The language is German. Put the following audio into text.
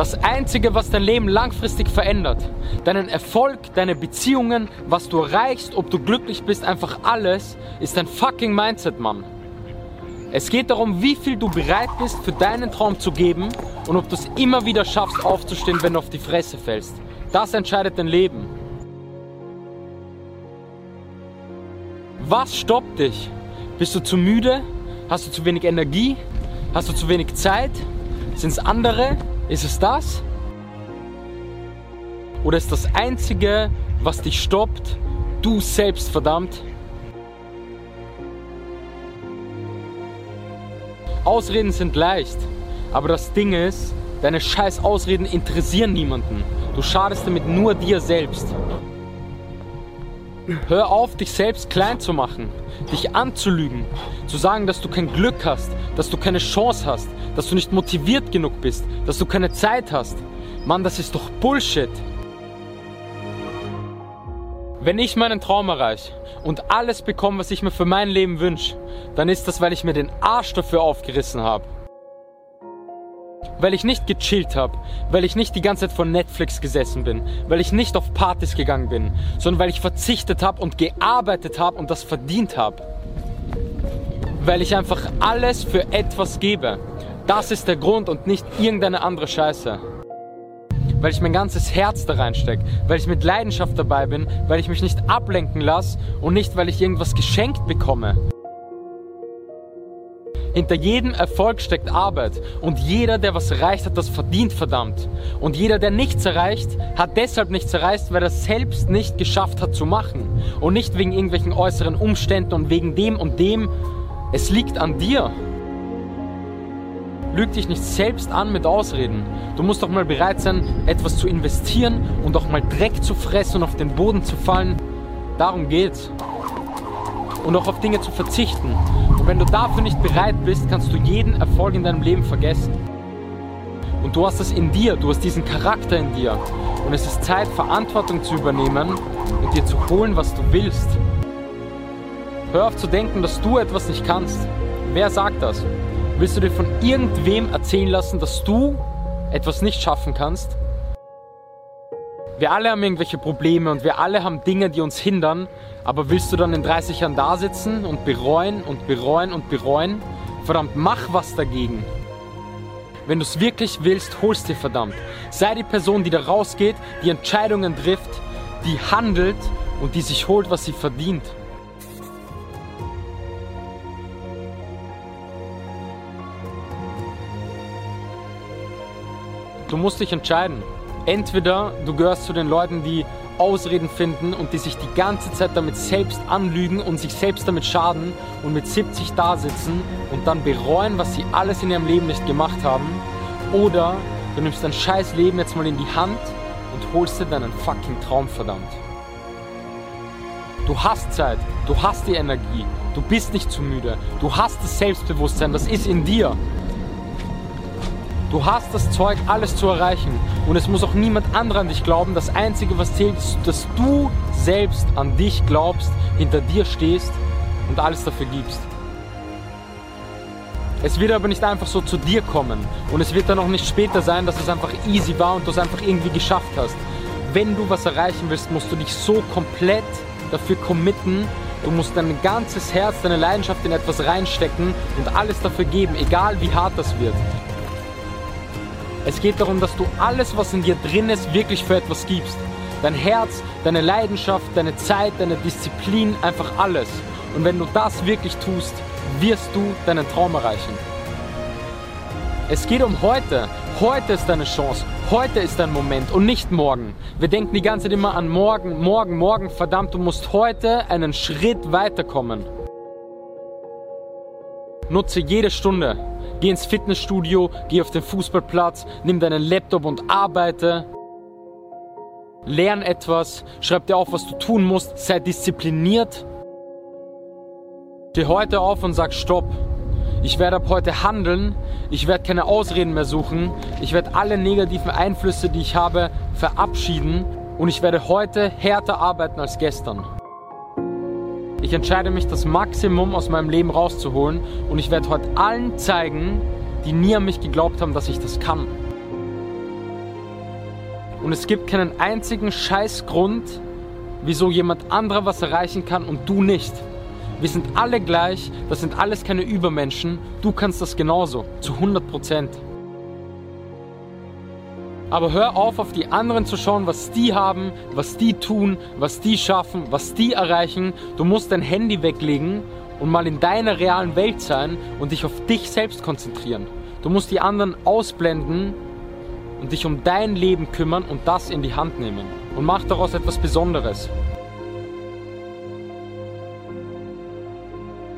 Das Einzige, was dein Leben langfristig verändert, deinen Erfolg, deine Beziehungen, was du erreichst, ob du glücklich bist, einfach alles, ist dein fucking Mindset, Mann. Es geht darum, wie viel du bereit bist, für deinen Traum zu geben und ob du es immer wieder schaffst, aufzustehen, wenn du auf die Fresse fällst. Das entscheidet dein Leben. Was stoppt dich? Bist du zu müde? Hast du zu wenig Energie? Hast du zu wenig Zeit? Sind es andere? Ist es das? Oder ist das Einzige, was dich stoppt, du selbst, verdammt? Ausreden sind leicht, aber das Ding ist, deine scheiß Ausreden interessieren niemanden. Du schadest damit nur dir selbst. Hör auf, dich selbst klein zu machen, dich anzulügen, zu sagen, dass du kein Glück hast, dass du keine Chance hast, dass du nicht motiviert genug bist, dass du keine Zeit hast. Mann, das ist doch Bullshit. Wenn ich meinen Traum erreiche und alles bekomme, was ich mir für mein Leben wünsche, dann ist das, weil ich mir den Arsch dafür aufgerissen habe. Weil ich nicht gechillt habe, weil ich nicht die ganze Zeit vor Netflix gesessen bin, weil ich nicht auf Partys gegangen bin, sondern weil ich verzichtet habe und gearbeitet habe und das verdient habe. Weil ich einfach alles für etwas gebe. Das ist der Grund und nicht irgendeine andere Scheiße weil ich mein ganzes Herz da reinstecke, weil ich mit Leidenschaft dabei bin, weil ich mich nicht ablenken lasse und nicht, weil ich irgendwas geschenkt bekomme. Hinter jedem Erfolg steckt Arbeit und jeder, der was erreicht hat, das verdient verdammt. Und jeder, der nichts erreicht, hat deshalb nichts erreicht, weil er es selbst nicht geschafft hat zu machen. Und nicht wegen irgendwelchen äußeren Umständen und wegen dem und dem. Es liegt an dir. Lüg dich nicht selbst an mit Ausreden. Du musst doch mal bereit sein, etwas zu investieren und auch mal Dreck zu fressen und auf den Boden zu fallen. Darum geht's. Und auch auf Dinge zu verzichten. Und wenn du dafür nicht bereit bist, kannst du jeden Erfolg in deinem Leben vergessen. Und du hast das in dir, du hast diesen Charakter in dir. Und es ist Zeit, Verantwortung zu übernehmen und dir zu holen, was du willst. Hör auf zu denken, dass du etwas nicht kannst. Wer sagt das? Willst du dir von irgendwem erzählen lassen, dass du etwas nicht schaffen kannst? Wir alle haben irgendwelche Probleme und wir alle haben Dinge, die uns hindern, aber willst du dann in 30 Jahren da sitzen und bereuen und bereuen und bereuen? Verdammt, mach was dagegen. Wenn du es wirklich willst, holst dir verdammt. Sei die Person, die da rausgeht, die Entscheidungen trifft, die handelt und die sich holt, was sie verdient. Du musst dich entscheiden. Entweder du gehörst zu den Leuten, die Ausreden finden und die sich die ganze Zeit damit selbst anlügen und sich selbst damit schaden und mit 70 da sitzen und dann bereuen, was sie alles in ihrem Leben nicht gemacht haben. Oder du nimmst dein scheiß Leben jetzt mal in die Hand und holst dir deinen fucking Traum verdammt. Du hast Zeit, du hast die Energie, du bist nicht zu müde, du hast das Selbstbewusstsein, das ist in dir. Du hast das Zeug, alles zu erreichen. Und es muss auch niemand anderer an dich glauben. Das Einzige, was zählt, ist, dass du selbst an dich glaubst, hinter dir stehst und alles dafür gibst. Es wird aber nicht einfach so zu dir kommen. Und es wird dann auch nicht später sein, dass es einfach easy war und du es einfach irgendwie geschafft hast. Wenn du was erreichen willst, musst du dich so komplett dafür committen. Du musst dein ganzes Herz, deine Leidenschaft in etwas reinstecken und alles dafür geben, egal wie hart das wird. Es geht darum, dass du alles, was in dir drin ist, wirklich für etwas gibst. Dein Herz, deine Leidenschaft, deine Zeit, deine Disziplin, einfach alles. Und wenn du das wirklich tust, wirst du deinen Traum erreichen. Es geht um heute. Heute ist deine Chance. Heute ist dein Moment und nicht morgen. Wir denken die ganze Zeit immer an morgen, morgen, morgen. Verdammt, du musst heute einen Schritt weiterkommen. Nutze jede Stunde. Geh ins Fitnessstudio, geh auf den Fußballplatz, nimm deinen Laptop und arbeite. Lern etwas, schreib dir auf, was du tun musst, sei diszipliniert. Steh heute auf und sag Stopp. Ich werde ab heute handeln, ich werde keine Ausreden mehr suchen, ich werde alle negativen Einflüsse, die ich habe, verabschieden und ich werde heute härter arbeiten als gestern. Ich entscheide mich, das Maximum aus meinem Leben rauszuholen und ich werde heute allen zeigen, die nie an mich geglaubt haben, dass ich das kann. und es gibt keinen einzigen Scheißgrund, wieso jemand anderer was erreichen kann und du nicht. Wir sind alle gleich, das sind alles keine Übermenschen, du kannst das genauso, zu 100 Prozent. Aber hör auf, auf die anderen zu schauen, was die haben, was die tun, was die schaffen, was die erreichen. Du musst dein Handy weglegen und mal in deiner realen Welt sein und dich auf dich selbst konzentrieren. Du musst die anderen ausblenden und dich um dein Leben kümmern und das in die Hand nehmen. Und mach daraus etwas Besonderes.